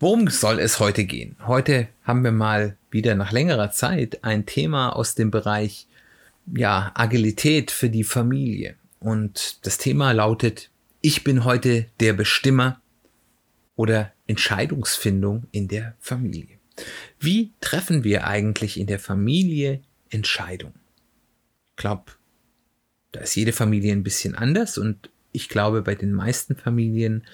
Worum soll es heute gehen? Heute haben wir mal wieder nach längerer Zeit ein Thema aus dem Bereich ja, Agilität für die Familie. Und das Thema lautet, ich bin heute der Bestimmer oder Entscheidungsfindung in der Familie. Wie treffen wir eigentlich in der Familie Entscheidungen? Ich glaube, da ist jede Familie ein bisschen anders und ich glaube, bei den meisten Familien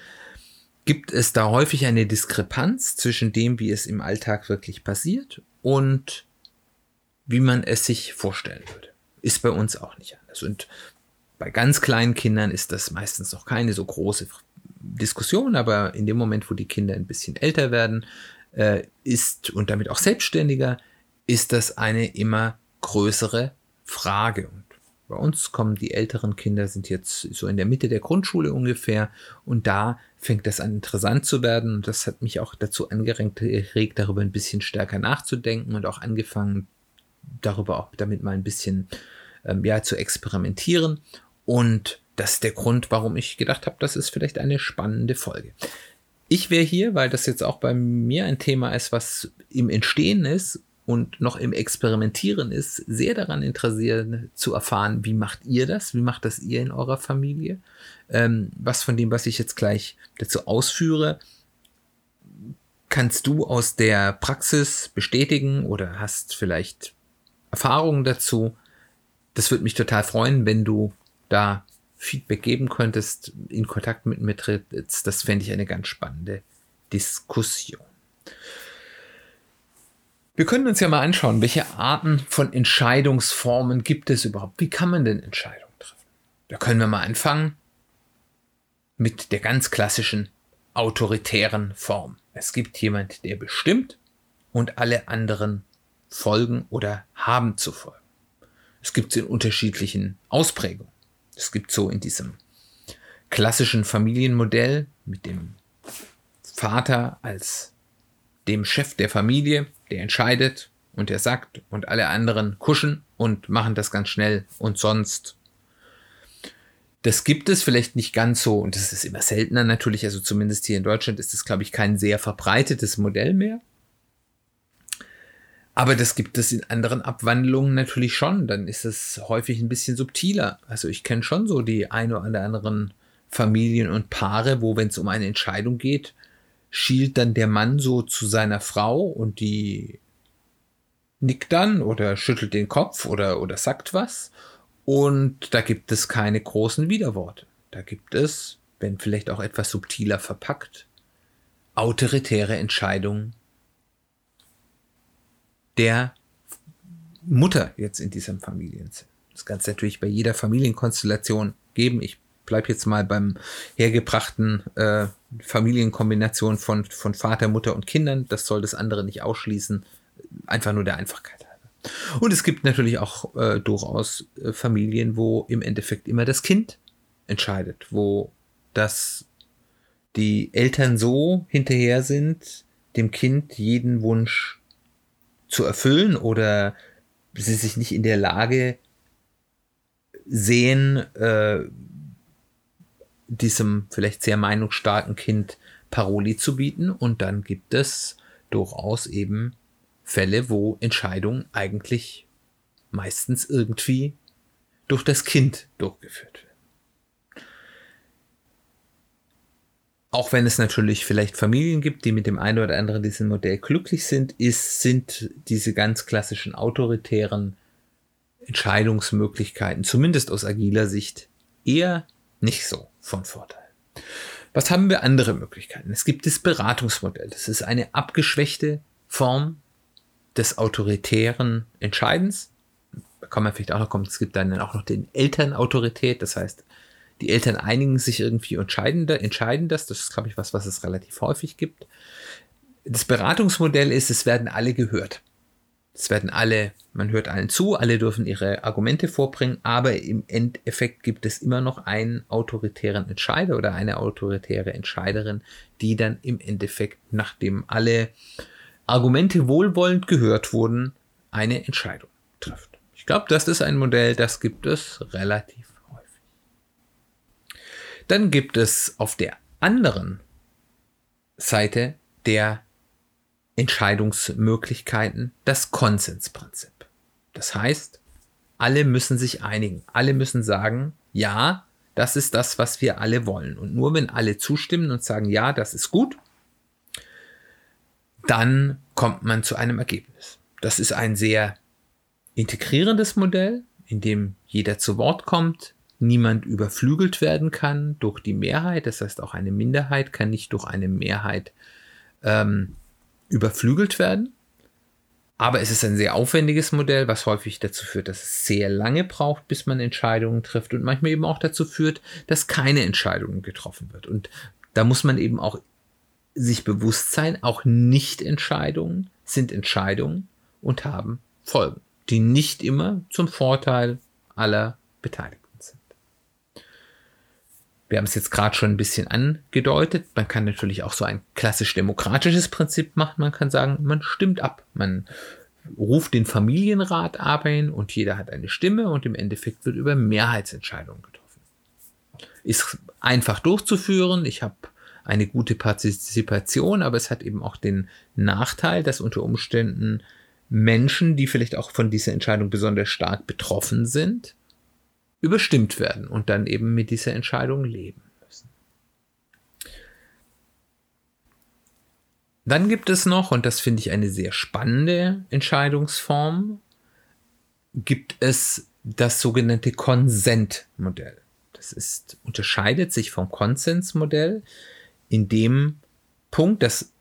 gibt es da häufig eine Diskrepanz zwischen dem, wie es im Alltag wirklich passiert und wie man es sich vorstellen würde. Ist bei uns auch nicht anders. Und bei ganz kleinen Kindern ist das meistens noch keine so große Diskussion, aber in dem Moment, wo die Kinder ein bisschen älter werden, äh, ist und damit auch selbstständiger, ist das eine immer größere Frage. Und bei uns kommen die älteren Kinder, sind jetzt so in der Mitte der Grundschule ungefähr. Und da fängt das an interessant zu werden. Und das hat mich auch dazu angeregt, darüber ein bisschen stärker nachzudenken und auch angefangen, darüber auch damit mal ein bisschen ähm, ja, zu experimentieren. Und das ist der Grund, warum ich gedacht habe, das ist vielleicht eine spannende Folge. Ich wäre hier, weil das jetzt auch bei mir ein Thema ist, was im Entstehen ist und noch im Experimentieren ist, sehr daran interessiert zu erfahren, wie macht ihr das? Wie macht das ihr in eurer Familie? Ähm, was von dem, was ich jetzt gleich dazu ausführe, kannst du aus der Praxis bestätigen oder hast vielleicht Erfahrungen dazu? Das würde mich total freuen, wenn du da Feedback geben könntest, in Kontakt mit mir trittst. Das fände ich eine ganz spannende Diskussion. Wir können uns ja mal anschauen, welche Arten von Entscheidungsformen gibt es überhaupt? Wie kann man denn Entscheidungen treffen? Da können wir mal anfangen mit der ganz klassischen autoritären Form. Es gibt jemand, der bestimmt und alle anderen folgen oder haben zu folgen. Es gibt es in unterschiedlichen Ausprägungen. Es gibt so in diesem klassischen Familienmodell mit dem Vater als dem Chef der Familie, der entscheidet und der sagt und alle anderen kuschen und machen das ganz schnell und sonst. Das gibt es vielleicht nicht ganz so und das ist immer seltener natürlich, also zumindest hier in Deutschland ist das, glaube ich, kein sehr verbreitetes Modell mehr. Aber das gibt es in anderen Abwandlungen natürlich schon. Dann ist es häufig ein bisschen subtiler. Also ich kenne schon so die ein oder anderen Familien und Paare, wo, wenn es um eine Entscheidung geht, schielt dann der Mann so zu seiner Frau und die nickt dann oder schüttelt den Kopf oder, oder sagt was. Und da gibt es keine großen Widerworte. Da gibt es, wenn vielleicht auch etwas subtiler verpackt, autoritäre Entscheidungen der Mutter jetzt in diesem Familiensinn. Das kann es natürlich bei jeder Familienkonstellation geben. Ich bleibe jetzt mal beim hergebrachten äh, Familienkombination von, von Vater, Mutter und Kindern. Das soll das andere nicht ausschließen. Einfach nur der Einfachkeit halber. Und es gibt natürlich auch äh, durchaus äh, Familien, wo im Endeffekt immer das Kind entscheidet, wo das die Eltern so hinterher sind, dem Kind jeden Wunsch zu erfüllen oder sie sich nicht in der Lage sehen, äh, diesem vielleicht sehr meinungsstarken Kind Paroli zu bieten. Und dann gibt es durchaus eben Fälle, wo Entscheidungen eigentlich meistens irgendwie durch das Kind durchgeführt werden. auch wenn es natürlich vielleicht Familien gibt, die mit dem einen oder anderen diesem Modell glücklich sind, ist, sind diese ganz klassischen autoritären Entscheidungsmöglichkeiten, zumindest aus agiler Sicht, eher nicht so von Vorteil. Was haben wir andere Möglichkeiten? Es gibt das Beratungsmodell. Das ist eine abgeschwächte Form des autoritären Entscheidens. Da kann man vielleicht auch noch kommen. Es gibt dann auch noch den Elternautorität. Das heißt, die Eltern einigen sich irgendwie und entscheiden, das. Das ist, glaube ich, was, was es relativ häufig gibt. das Beratungsmodell ist, es werden alle gehört. Es werden alle, man hört allen zu, alle dürfen ihre Argumente vorbringen, aber im Endeffekt gibt es immer noch einen autoritären Entscheider oder eine autoritäre Entscheiderin, die dann im Endeffekt, nachdem alle Argumente wohlwollend gehört wurden, eine Entscheidung trifft. Ich glaube, das ist ein Modell, das gibt es relativ häufig. Dann gibt es auf der anderen Seite der Entscheidungsmöglichkeiten das Konsensprinzip. Das heißt, alle müssen sich einigen. Alle müssen sagen, ja, das ist das, was wir alle wollen. Und nur wenn alle zustimmen und sagen, ja, das ist gut, dann kommt man zu einem Ergebnis. Das ist ein sehr integrierendes Modell, in dem jeder zu Wort kommt, niemand überflügelt werden kann durch die Mehrheit. Das heißt, auch eine Minderheit kann nicht durch eine Mehrheit ähm, überflügelt werden. Aber es ist ein sehr aufwendiges Modell, was häufig dazu führt, dass es sehr lange braucht, bis man Entscheidungen trifft und manchmal eben auch dazu führt, dass keine Entscheidungen getroffen wird. Und da muss man eben auch sich bewusst sein, auch Nicht-Entscheidungen sind Entscheidungen und haben Folgen, die nicht immer zum Vorteil aller Beteiligten. Wir haben es jetzt gerade schon ein bisschen angedeutet. Man kann natürlich auch so ein klassisch demokratisches Prinzip machen. Man kann sagen, man stimmt ab. Man ruft den Familienrat ein und jeder hat eine Stimme und im Endeffekt wird über Mehrheitsentscheidungen getroffen. Ist einfach durchzuführen. Ich habe eine gute Partizipation, aber es hat eben auch den Nachteil, dass unter Umständen Menschen, die vielleicht auch von dieser Entscheidung besonders stark betroffen sind, überstimmt werden und dann eben mit dieser Entscheidung leben müssen. Dann gibt es noch, und das finde ich eine sehr spannende Entscheidungsform, gibt es das sogenannte Konsentmodell. Das ist, unterscheidet sich vom Konsensmodell in dem Punkt, dass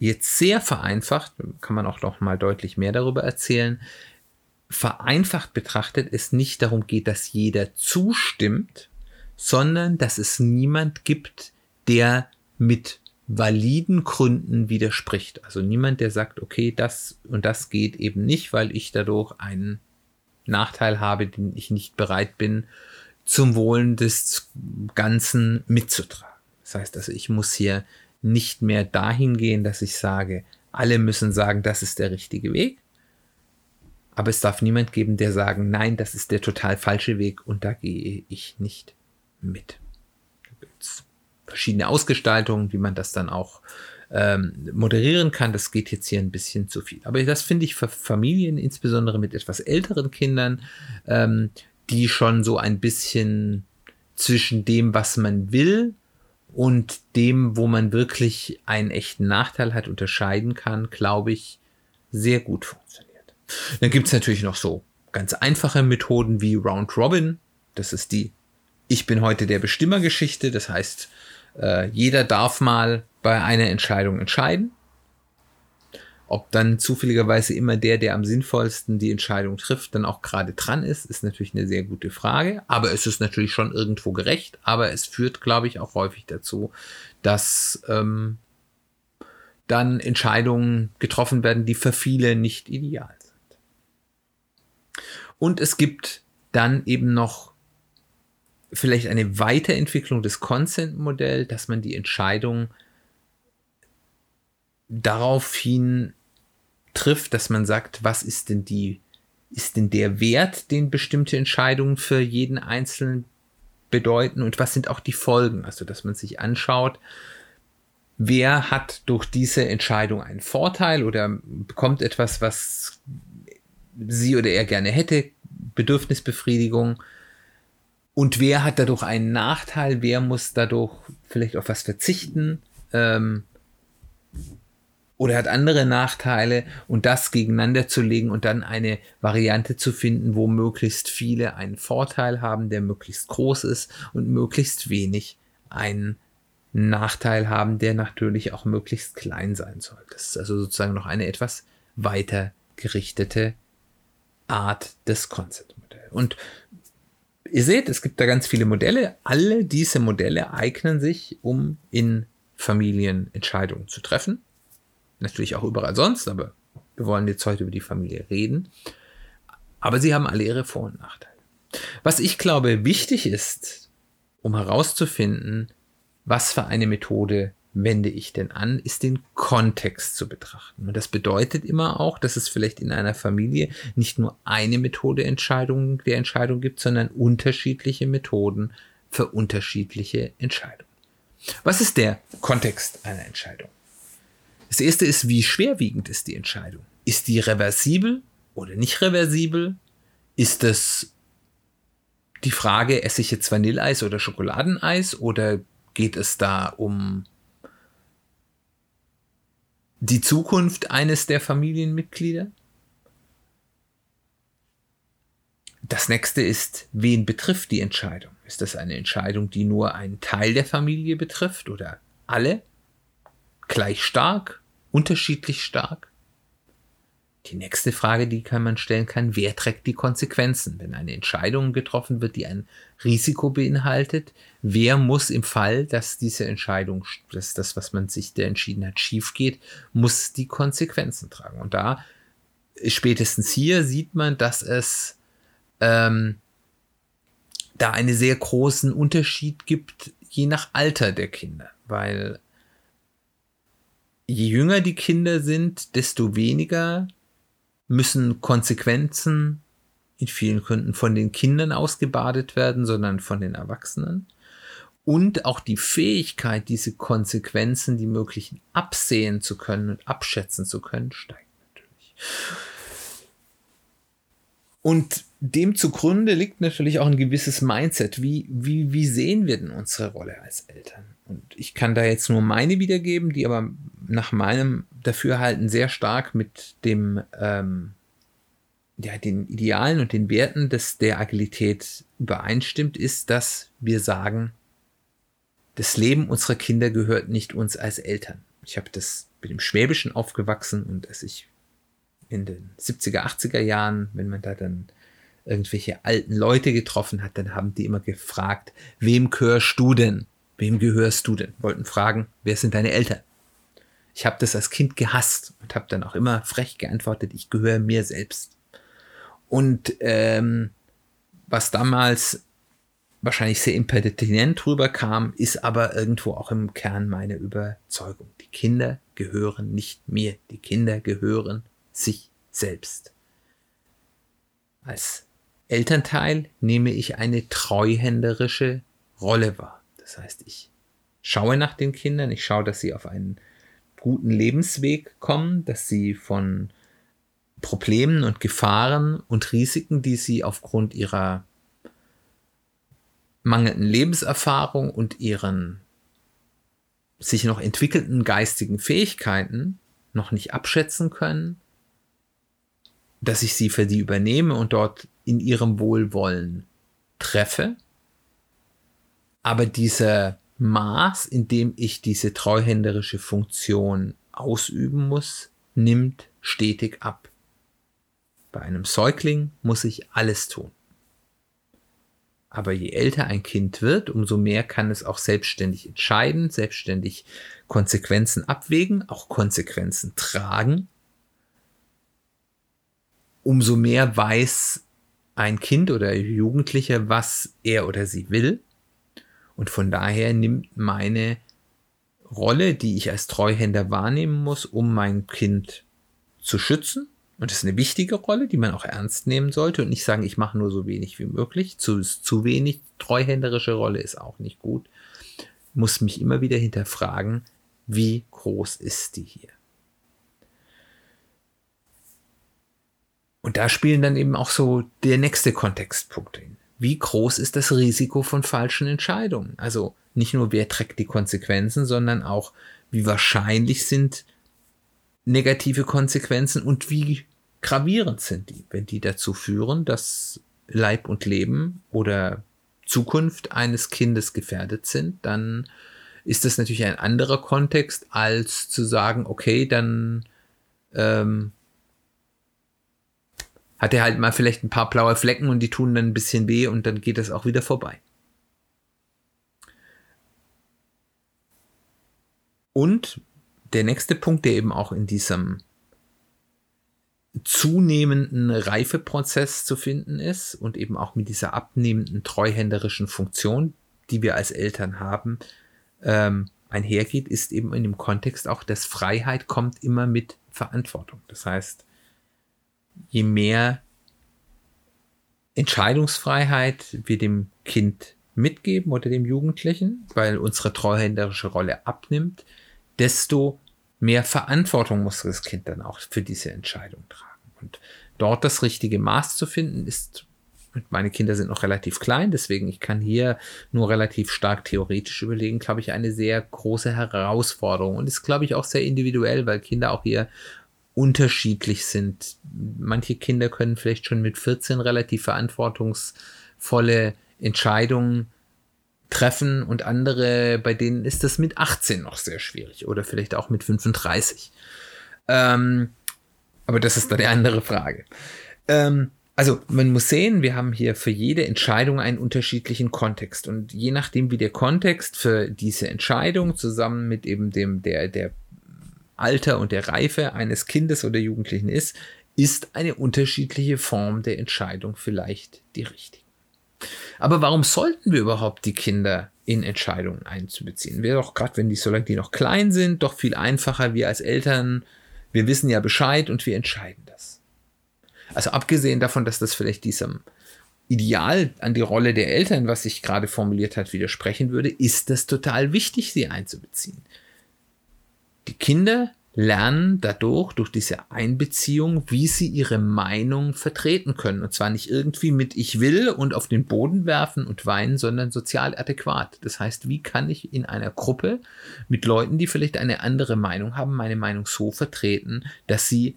jetzt sehr vereinfacht, kann man auch noch mal deutlich mehr darüber erzählen, vereinfacht betrachtet es nicht darum geht, dass jeder zustimmt, sondern dass es niemand gibt, der mit validen Gründen widerspricht. Also niemand, der sagt, okay, das und das geht eben nicht, weil ich dadurch einen Nachteil habe, den ich nicht bereit bin, zum Wohlen des Ganzen mitzutragen. Das heißt also, ich muss hier nicht mehr dahin gehen, dass ich sage, alle müssen sagen, das ist der richtige Weg, aber es darf niemand geben, der sagen, nein, das ist der total falsche Weg und da gehe ich nicht mit. Da gibt es verschiedene Ausgestaltungen, wie man das dann auch ähm, moderieren kann. Das geht jetzt hier ein bisschen zu viel. Aber das finde ich für Familien, insbesondere mit etwas älteren Kindern, ähm, die schon so ein bisschen zwischen dem, was man will und dem, wo man wirklich einen echten Nachteil hat, unterscheiden kann, glaube ich, sehr gut funktioniert. Dann gibt es natürlich noch so ganz einfache Methoden wie Round Robin. Das ist die Ich bin heute der Bestimmer-Geschichte. Das heißt, äh, jeder darf mal bei einer Entscheidung entscheiden. Ob dann zufälligerweise immer der, der am sinnvollsten die Entscheidung trifft, dann auch gerade dran ist, ist natürlich eine sehr gute Frage. Aber es ist natürlich schon irgendwo gerecht. Aber es führt, glaube ich, auch häufig dazu, dass ähm, dann Entscheidungen getroffen werden, die für viele nicht ideal und es gibt dann eben noch vielleicht eine Weiterentwicklung des Consent-Modells, dass man die Entscheidung daraufhin trifft, dass man sagt, was ist denn die, ist denn der Wert, den bestimmte Entscheidungen für jeden Einzelnen bedeuten und was sind auch die Folgen? Also, dass man sich anschaut, wer hat durch diese Entscheidung einen Vorteil oder bekommt etwas, was sie oder er gerne hätte, Bedürfnisbefriedigung. Und wer hat dadurch einen Nachteil, wer muss dadurch vielleicht auf was verzichten ähm, oder hat andere Nachteile und das gegeneinander zu legen und dann eine Variante zu finden, wo möglichst viele einen Vorteil haben, der möglichst groß ist und möglichst wenig einen Nachteil haben, der natürlich auch möglichst klein sein soll. Das ist also sozusagen noch eine etwas weiter gerichtete Art des Concept-Modells. Und ihr seht, es gibt da ganz viele Modelle. Alle diese Modelle eignen sich, um in Familien Entscheidungen zu treffen. natürlich auch überall sonst, aber wir wollen jetzt heute über die Familie reden. Aber sie haben alle ihre Vor- und Nachteile. Was ich glaube wichtig ist, um herauszufinden, was für eine Methode wende ich denn an, ist den Kontext zu betrachten. Und das bedeutet immer auch, dass es vielleicht in einer Familie nicht nur eine Methode Entscheidung der Entscheidung gibt, sondern unterschiedliche Methoden für unterschiedliche Entscheidungen. Was ist der Kontext einer Entscheidung? Das erste ist, wie schwerwiegend ist die Entscheidung? Ist die reversibel oder nicht reversibel? Ist es die Frage, esse ich jetzt Vanilleeis oder Schokoladeneis oder geht es da um die Zukunft eines der Familienmitglieder? Das nächste ist, wen betrifft die Entscheidung? Ist das eine Entscheidung, die nur einen Teil der Familie betrifft oder alle? Gleich stark? Unterschiedlich stark? Die nächste Frage, die kann man stellen kann, wer trägt die Konsequenzen? Wenn eine Entscheidung getroffen wird, die ein Risiko beinhaltet, wer muss im Fall, dass diese Entscheidung, dass das, was man sich da entschieden hat, schief geht, muss die Konsequenzen tragen? Und da, spätestens hier, sieht man, dass es ähm, da einen sehr großen Unterschied gibt, je nach Alter der Kinder, weil je jünger die Kinder sind, desto weniger müssen Konsequenzen in vielen Gründen von den Kindern ausgebadet werden, sondern von den Erwachsenen. Und auch die Fähigkeit, diese Konsequenzen, die möglichen, absehen zu können und abschätzen zu können, steigt natürlich. Und dem zugrunde liegt natürlich auch ein gewisses Mindset. Wie, wie, wie sehen wir denn unsere Rolle als Eltern? Und ich kann da jetzt nur meine wiedergeben, die aber nach meinem Dafürhalten sehr stark mit dem, ähm, ja, den Idealen und den Werten des, der Agilität übereinstimmt, ist, dass wir sagen, das Leben unserer Kinder gehört nicht uns als Eltern. Ich habe das mit dem Schwäbischen aufgewachsen und als ich in den 70er, 80er Jahren, wenn man da dann irgendwelche alten Leute getroffen hat, dann haben die immer gefragt, wem gehörst du denn? Wem gehörst du denn? Wollten fragen, wer sind deine Eltern? Ich habe das als Kind gehasst und habe dann auch immer frech geantwortet, ich gehöre mir selbst. Und ähm, was damals wahrscheinlich sehr impertinent rüberkam, ist aber irgendwo auch im Kern meine Überzeugung. Die Kinder gehören nicht mir, die Kinder gehören sich selbst. Als Elternteil nehme ich eine treuhänderische Rolle wahr. Das heißt, ich schaue nach den Kindern, ich schaue, dass sie auf einen guten Lebensweg kommen, dass sie von Problemen und Gefahren und Risiken, die sie aufgrund ihrer mangelnden Lebenserfahrung und ihren sich noch entwickelnden geistigen Fähigkeiten noch nicht abschätzen können, dass ich sie für die übernehme und dort in ihrem Wohlwollen treffe. Aber dieser Maß, in dem ich diese treuhänderische Funktion ausüben muss, nimmt stetig ab. Bei einem Säugling muss ich alles tun. Aber je älter ein Kind wird, umso mehr kann es auch selbstständig entscheiden, selbstständig Konsequenzen abwägen, auch Konsequenzen tragen. Umso mehr weiß ein Kind oder Jugendlicher, was er oder sie will. Und von daher nimmt meine Rolle, die ich als Treuhänder wahrnehmen muss, um mein Kind zu schützen. Und das ist eine wichtige Rolle, die man auch ernst nehmen sollte und nicht sagen, ich mache nur so wenig wie möglich. Zu, zu wenig treuhänderische Rolle ist auch nicht gut. Muss mich immer wieder hinterfragen, wie groß ist die hier? Und da spielen dann eben auch so der nächste Kontextpunkt hin. Wie groß ist das Risiko von falschen Entscheidungen? Also nicht nur, wer trägt die Konsequenzen, sondern auch, wie wahrscheinlich sind negative Konsequenzen und wie gravierend sind die, wenn die dazu führen, dass Leib und Leben oder Zukunft eines Kindes gefährdet sind, dann ist das natürlich ein anderer Kontext, als zu sagen, okay, dann ähm, hat er halt mal vielleicht ein paar blaue Flecken und die tun dann ein bisschen weh und dann geht das auch wieder vorbei. Und der nächste Punkt, der eben auch in diesem zunehmenden Reifeprozess zu finden ist und eben auch mit dieser abnehmenden treuhänderischen Funktion, die wir als Eltern haben, ähm, einhergeht, ist eben in dem Kontext auch, dass Freiheit kommt immer mit Verantwortung. Das heißt, je mehr Entscheidungsfreiheit wir dem Kind mitgeben oder dem Jugendlichen, weil unsere treuhänderische Rolle abnimmt, desto mehr Verantwortung muss das Kind dann auch für diese Entscheidung tragen. Und dort das richtige Maß zu finden, ist, meine Kinder sind noch relativ klein, deswegen ich kann hier nur relativ stark theoretisch überlegen, glaube ich, eine sehr große Herausforderung und ist, glaube ich, auch sehr individuell, weil Kinder auch hier unterschiedlich sind. Manche Kinder können vielleicht schon mit 14 relativ verantwortungsvolle Entscheidungen treffen und andere, bei denen ist das mit 18 noch sehr schwierig oder vielleicht auch mit 35. Ähm, aber das ist dann eine andere Frage. Ähm, also man muss sehen, wir haben hier für jede Entscheidung einen unterschiedlichen Kontext und je nachdem, wie der Kontext für diese Entscheidung zusammen mit eben dem der der Alter und der Reife eines Kindes oder Jugendlichen ist, ist eine unterschiedliche Form der Entscheidung vielleicht die richtige. Aber warum sollten wir überhaupt die Kinder in Entscheidungen einzubeziehen? Wäre doch gerade, wenn die, solange die noch klein sind, doch viel einfacher. Wir als Eltern, wir wissen ja Bescheid und wir entscheiden das. Also abgesehen davon, dass das vielleicht diesem Ideal an die Rolle der Eltern, was sich gerade formuliert hat, widersprechen würde, ist das total wichtig, sie einzubeziehen. Die Kinder lernen dadurch, durch diese Einbeziehung, wie sie ihre Meinung vertreten können. Und zwar nicht irgendwie mit Ich will und auf den Boden werfen und weinen, sondern sozial adäquat. Das heißt, wie kann ich in einer Gruppe mit Leuten, die vielleicht eine andere Meinung haben, meine Meinung so vertreten, dass sie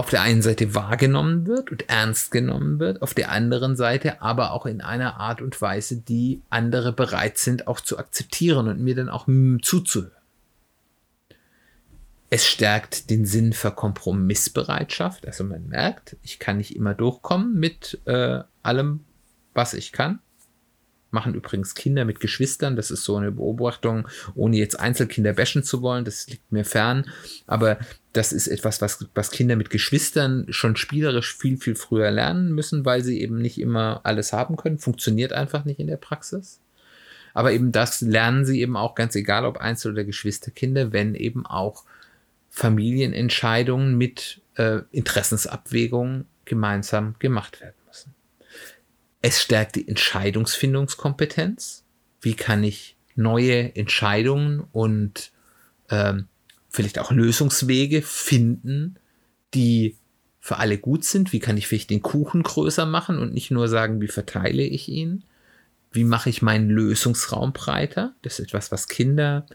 auf der einen Seite wahrgenommen wird und ernst genommen wird, auf der anderen Seite aber auch in einer Art und Weise, die andere bereit sind auch zu akzeptieren und mir dann auch zuzuhören. Es stärkt den Sinn für Kompromissbereitschaft. Also man merkt, ich kann nicht immer durchkommen mit äh, allem, was ich kann machen übrigens Kinder mit Geschwistern. Das ist so eine Beobachtung, ohne jetzt Einzelkinder bashen zu wollen. Das liegt mir fern. Aber das ist etwas, was, was Kinder mit Geschwistern schon spielerisch viel, viel früher lernen müssen, weil sie eben nicht immer alles haben können. Funktioniert einfach nicht in der Praxis. Aber eben das lernen sie eben auch ganz egal, ob Einzel- oder Geschwisterkinder, wenn eben auch Familienentscheidungen mit äh, Interessensabwägungen gemeinsam gemacht werden. Es stärkt die Entscheidungsfindungskompetenz. Wie kann ich neue Entscheidungen und ähm, vielleicht auch Lösungswege finden, die für alle gut sind? Wie kann ich vielleicht den Kuchen größer machen und nicht nur sagen, wie verteile ich ihn? Wie mache ich meinen Lösungsraum breiter? Das ist etwas, was Kinder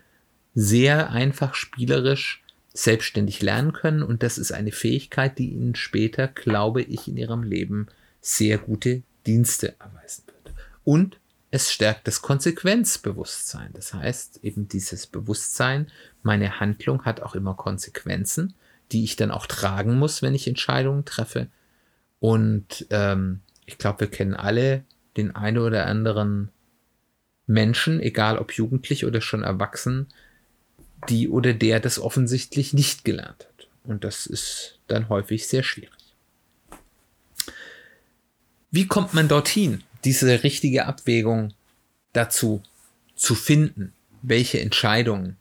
sehr einfach spielerisch selbstständig lernen können und das ist eine Fähigkeit, die ihnen später, glaube ich, in ihrem Leben sehr gute Dienste erweisen wird. Und es stärkt das Konsequenzbewusstsein. Das heißt, eben dieses Bewusstsein, meine Handlung hat auch immer Konsequenzen, die ich dann auch tragen muss, wenn ich Entscheidungen treffe. Und ähm, ich glaube, wir kennen alle den einen oder anderen Menschen, egal ob jugendlich oder schon erwachsen, die oder der das offensichtlich nicht gelernt hat. Und das ist dann häufig sehr schwierig. Wie kommt man dorthin, diese richtige Abwägung dazu zu finden? Welche Entscheidungen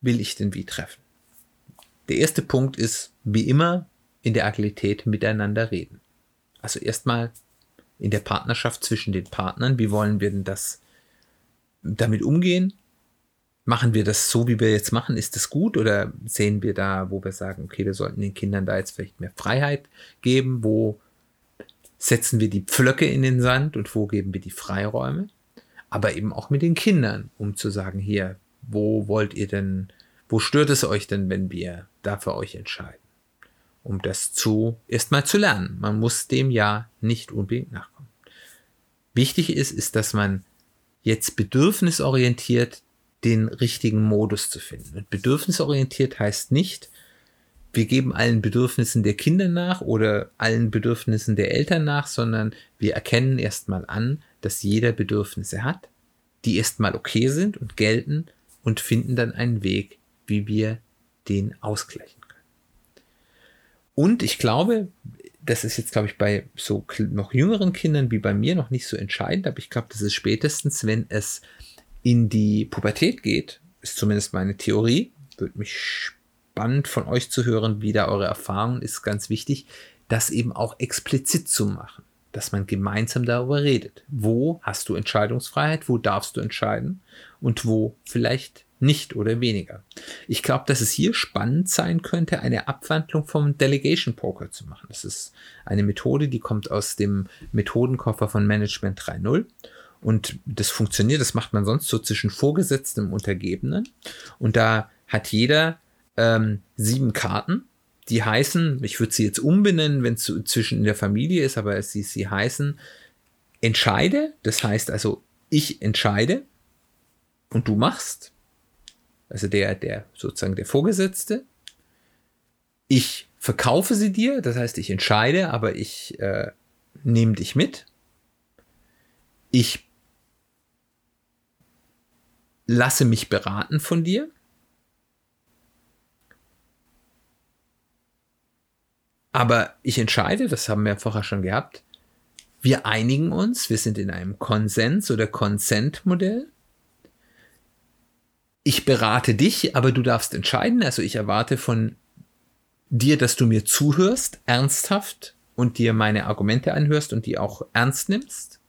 will ich denn wie treffen? Der erste Punkt ist, wie immer, in der Agilität miteinander reden. Also erstmal in der Partnerschaft zwischen den Partnern, wie wollen wir denn das damit umgehen? Machen wir das so, wie wir jetzt machen? Ist das gut? Oder sehen wir da, wo wir sagen, okay, wir sollten den Kindern da jetzt vielleicht mehr Freiheit geben? Wo setzen wir die Pflöcke in den Sand und wo geben wir die Freiräume, aber eben auch mit den Kindern, um zu sagen, hier, wo wollt ihr denn, wo stört es euch denn, wenn wir da für euch entscheiden? Um das zu, erstmal zu lernen. Man muss dem ja nicht unbedingt nachkommen. Wichtig ist, ist, dass man jetzt bedürfnisorientiert den richtigen Modus zu finden. Und bedürfnisorientiert heißt nicht, wir geben allen Bedürfnissen der Kinder nach oder allen Bedürfnissen der Eltern nach, sondern wir erkennen erstmal an, dass jeder Bedürfnisse hat, die erstmal okay sind und gelten und finden dann einen Weg, wie wir den ausgleichen können. Und ich glaube, das ist jetzt, glaube ich, bei so noch jüngeren Kindern wie bei mir noch nicht so entscheidend, aber ich glaube, das ist spätestens, wenn es in die Pubertät geht, ist zumindest meine Theorie, würde mich spannend von euch zu hören, wie da eure Erfahrung ist, ganz wichtig, das eben auch explizit zu machen, dass man gemeinsam darüber redet. Wo hast du Entscheidungsfreiheit, wo darfst du entscheiden und wo vielleicht nicht oder weniger. Ich glaube, dass es hier spannend sein könnte, eine Abwandlung vom Delegation Poker zu machen. Das ist eine Methode, die kommt aus dem Methodenkoffer von Management 3.0 und das funktioniert, das macht man sonst so zwischen Vorgesetzten und Untergebenen und da hat jeder ähm, sieben Karten die heißen, ich würde sie jetzt umbenennen, wenn es zwischen in der Familie ist, aber sie, sie heißen entscheide, das heißt also ich entscheide und du machst, also der, der sozusagen der Vorgesetzte. Ich verkaufe sie dir, das heißt ich entscheide, aber ich äh, nehme dich mit. Ich lasse mich beraten von dir. Aber ich entscheide, das haben wir vorher schon gehabt, wir einigen uns, wir sind in einem Konsens- oder Consent-Modell. Ich berate dich, aber du darfst entscheiden. Also ich erwarte von dir, dass du mir zuhörst, ernsthaft und dir meine Argumente anhörst und die auch ernst nimmst.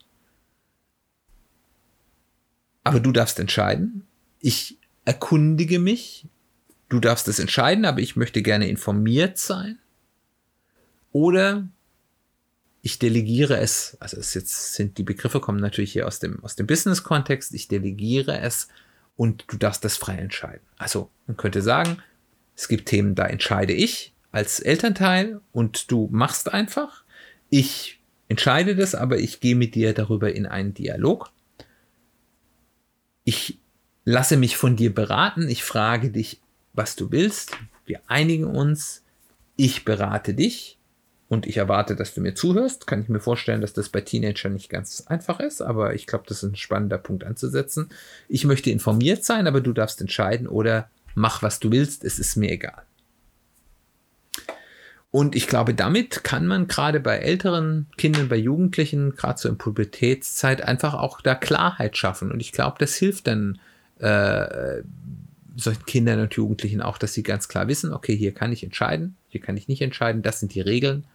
Aber du darfst entscheiden. Ich erkundige mich. Du darfst es entscheiden, aber ich möchte gerne informiert sein. Oder ich delegiere es, also es jetzt sind die Begriffe kommen natürlich hier aus dem, aus dem Business-Kontext, ich delegiere es und du darfst das frei entscheiden. Also man könnte sagen, es gibt Themen, da entscheide ich als Elternteil und du machst einfach. Ich entscheide das, aber ich gehe mit dir darüber in einen Dialog. Ich lasse mich von dir beraten, ich frage dich, was du willst. Wir einigen uns, ich berate dich und ich erwarte, dass du mir zuhörst. Kann ich mir vorstellen, dass das bei Teenagern nicht ganz einfach ist, aber ich glaube, das ist ein spannender Punkt anzusetzen. Ich möchte informiert sein, aber du darfst entscheiden oder mach, was du willst, es ist mir egal. Und ich glaube, damit kann man gerade bei älteren Kindern, bei Jugendlichen, gerade so in Pubertätszeit, einfach auch da Klarheit schaffen. Und ich glaube, das hilft dann äh, solchen Kindern und Jugendlichen auch, dass sie ganz klar wissen, okay, hier kann ich entscheiden, hier kann ich nicht entscheiden, das sind die Regeln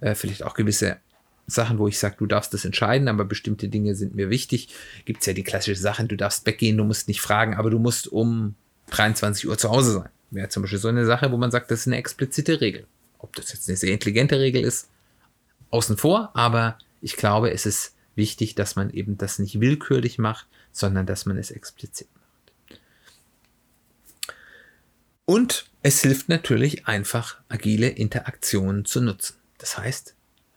äh, vielleicht auch gewisse Sachen, wo ich sage, du darfst das entscheiden, aber bestimmte Dinge sind mir wichtig. Gibt es ja die klassische Sache, du darfst weggehen, du musst nicht fragen, aber du musst um 23 Uhr zu Hause sein. Wäre zum Beispiel so eine Sache, wo man sagt, das ist eine explizite Regel. Ob das jetzt eine sehr intelligente Regel ist, außen vor, aber ich glaube, es ist wichtig, dass man eben das nicht willkürlich macht, sondern dass man es explizit macht. Und es hilft natürlich einfach, agile Interaktionen zu nutzen. Das heißt,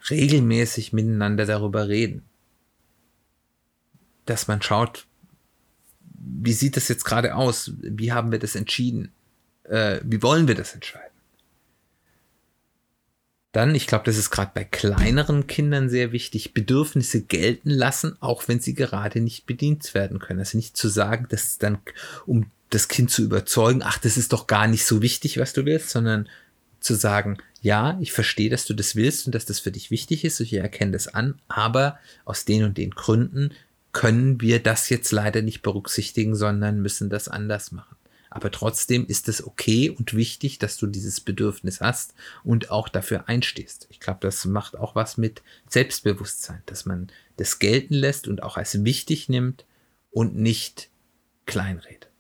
regelmäßig miteinander darüber reden. Dass man schaut, wie sieht das jetzt gerade aus? Wie haben wir das entschieden? Äh, wie wollen wir das entscheiden? Dann, ich glaube, das ist gerade bei kleineren Kindern sehr wichtig, Bedürfnisse gelten lassen, auch wenn sie gerade nicht bedient werden können. Also nicht zu sagen, dass dann, um das Kind zu überzeugen, ach, das ist doch gar nicht so wichtig, was du willst, sondern zu sagen, ja, ich verstehe, dass du das willst und dass das für dich wichtig ist, ich erkenne das an, aber aus den und den Gründen können wir das jetzt leider nicht berücksichtigen, sondern müssen das anders machen. Aber trotzdem ist es okay und wichtig, dass du dieses Bedürfnis hast und auch dafür einstehst. Ich glaube, das macht auch was mit Selbstbewusstsein, dass man das gelten lässt und auch als wichtig nimmt und nicht kleinredet.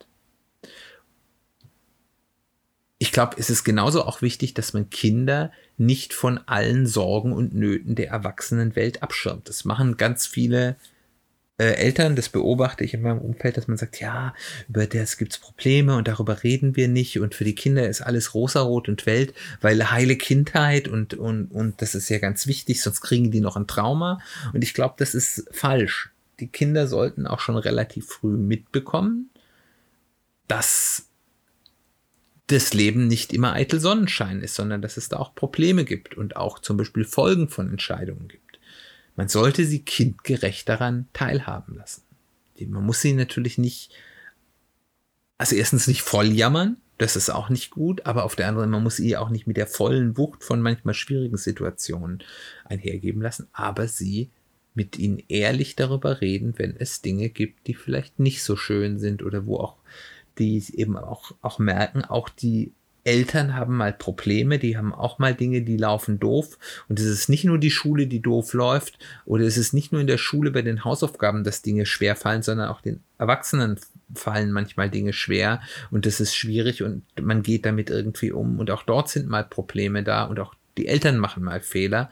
Ich glaube, es ist genauso auch wichtig, dass man Kinder nicht von allen Sorgen und Nöten der Erwachsenenwelt abschirmt. Das machen ganz viele äh, Eltern, das beobachte ich in meinem Umfeld, dass man sagt, ja, über das gibt's Probleme und darüber reden wir nicht und für die Kinder ist alles rosarot und Welt, weil heile Kindheit und, und, und das ist ja ganz wichtig, sonst kriegen die noch ein Trauma. Und ich glaube, das ist falsch. Die Kinder sollten auch schon relativ früh mitbekommen, dass das Leben nicht immer eitel Sonnenschein ist, sondern dass es da auch Probleme gibt und auch zum Beispiel Folgen von Entscheidungen gibt. Man sollte sie kindgerecht daran teilhaben lassen. Man muss sie natürlich nicht also erstens nicht voll jammern, das ist auch nicht gut, aber auf der anderen, man muss sie auch nicht mit der vollen Wucht von manchmal schwierigen Situationen einhergeben lassen, aber sie mit ihnen ehrlich darüber reden, wenn es Dinge gibt, die vielleicht nicht so schön sind oder wo auch die eben auch, auch merken, auch die Eltern haben mal Probleme, die haben auch mal Dinge, die laufen doof. Und es ist nicht nur die Schule, die doof läuft, oder es ist nicht nur in der Schule bei den Hausaufgaben, dass Dinge schwer fallen, sondern auch den Erwachsenen fallen manchmal Dinge schwer und das ist schwierig und man geht damit irgendwie um. Und auch dort sind mal Probleme da und auch die Eltern machen mal Fehler.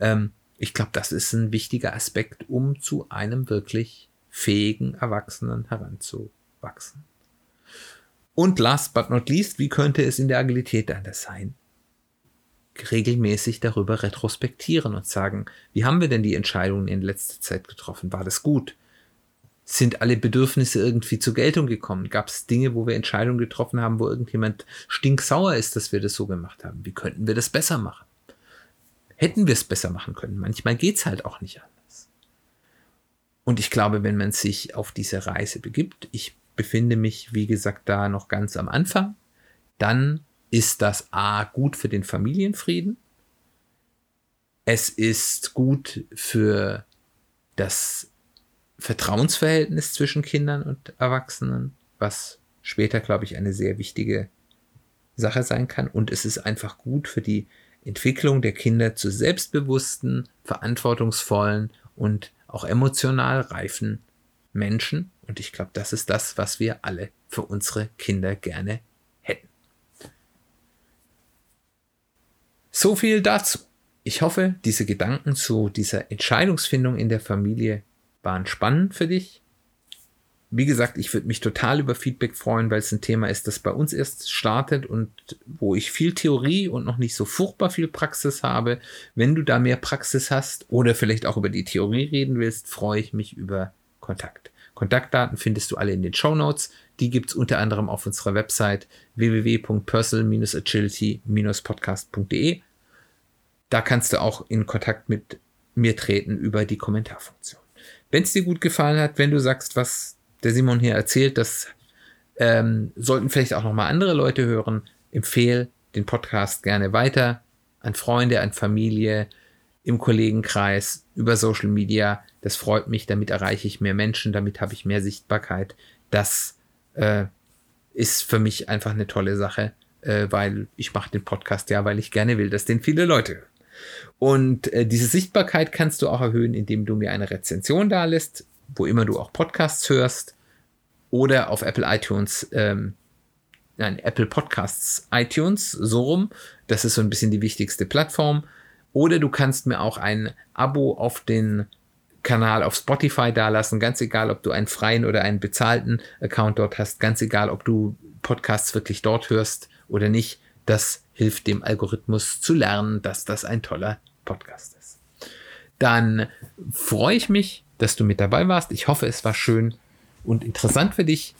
Ähm, ich glaube, das ist ein wichtiger Aspekt, um zu einem wirklich fähigen Erwachsenen heranzuwachsen. Und last but not least, wie könnte es in der Agilität anders sein? Regelmäßig darüber retrospektieren und sagen, wie haben wir denn die Entscheidungen in letzter Zeit getroffen? War das gut? Sind alle Bedürfnisse irgendwie zur Geltung gekommen? Gab es Dinge, wo wir Entscheidungen getroffen haben, wo irgendjemand stinksauer ist, dass wir das so gemacht haben? Wie könnten wir das besser machen? Hätten wir es besser machen können? Manchmal geht es halt auch nicht anders. Und ich glaube, wenn man sich auf diese Reise begibt, ich befinde mich, wie gesagt, da noch ganz am Anfang, dann ist das A gut für den Familienfrieden. Es ist gut für das Vertrauensverhältnis zwischen Kindern und Erwachsenen, was später, glaube ich, eine sehr wichtige Sache sein kann. Und es ist einfach gut für die Entwicklung der Kinder zu selbstbewussten, verantwortungsvollen und auch emotional reifen Menschen. Und ich glaube, das ist das, was wir alle für unsere Kinder gerne hätten. So viel dazu. Ich hoffe, diese Gedanken zu dieser Entscheidungsfindung in der Familie waren spannend für dich. Wie gesagt, ich würde mich total über Feedback freuen, weil es ein Thema ist, das bei uns erst startet und wo ich viel Theorie und noch nicht so furchtbar viel Praxis habe. Wenn du da mehr Praxis hast oder vielleicht auch über die Theorie reden willst, freue ich mich über Kontakt. Kontaktdaten findest du alle in den Show Notes. Die gibt es unter anderem auf unserer Website www.personal-agility-podcast.de. Da kannst du auch in Kontakt mit mir treten über die Kommentarfunktion. Wenn es dir gut gefallen hat, wenn du sagst, was der Simon hier erzählt, das ähm, sollten vielleicht auch noch mal andere Leute hören, empfehle den Podcast gerne weiter an Freunde, an Familie, im Kollegenkreis, über Social Media. Das freut mich, damit erreiche ich mehr Menschen, damit habe ich mehr Sichtbarkeit. Das äh, ist für mich einfach eine tolle Sache, äh, weil ich mache den Podcast ja, weil ich gerne will, dass den viele Leute hören. Und äh, diese Sichtbarkeit kannst du auch erhöhen, indem du mir eine Rezension da lässt, wo immer du auch Podcasts hörst oder auf Apple iTunes, ähm, nein, Apple Podcasts iTunes, so rum. Das ist so ein bisschen die wichtigste Plattform. Oder du kannst mir auch ein Abo auf den Kanal auf Spotify dalassen, ganz egal, ob du einen freien oder einen bezahlten Account dort hast, ganz egal, ob du Podcasts wirklich dort hörst oder nicht. Das hilft dem Algorithmus zu lernen, dass das ein toller Podcast ist. Dann freue ich mich, dass du mit dabei warst. Ich hoffe, es war schön und interessant für dich.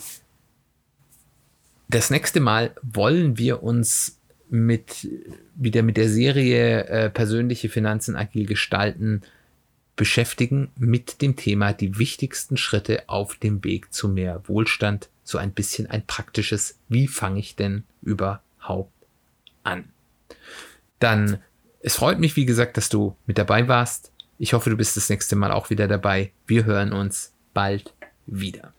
Das nächste Mal wollen wir uns mit wieder mit der Serie äh, persönliche Finanzen agil gestalten beschäftigen mit dem Thema die wichtigsten Schritte auf dem Weg zu mehr Wohlstand, so ein bisschen ein praktisches, wie fange ich denn überhaupt an? Dann, es freut mich, wie gesagt, dass du mit dabei warst. Ich hoffe, du bist das nächste Mal auch wieder dabei. Wir hören uns bald wieder.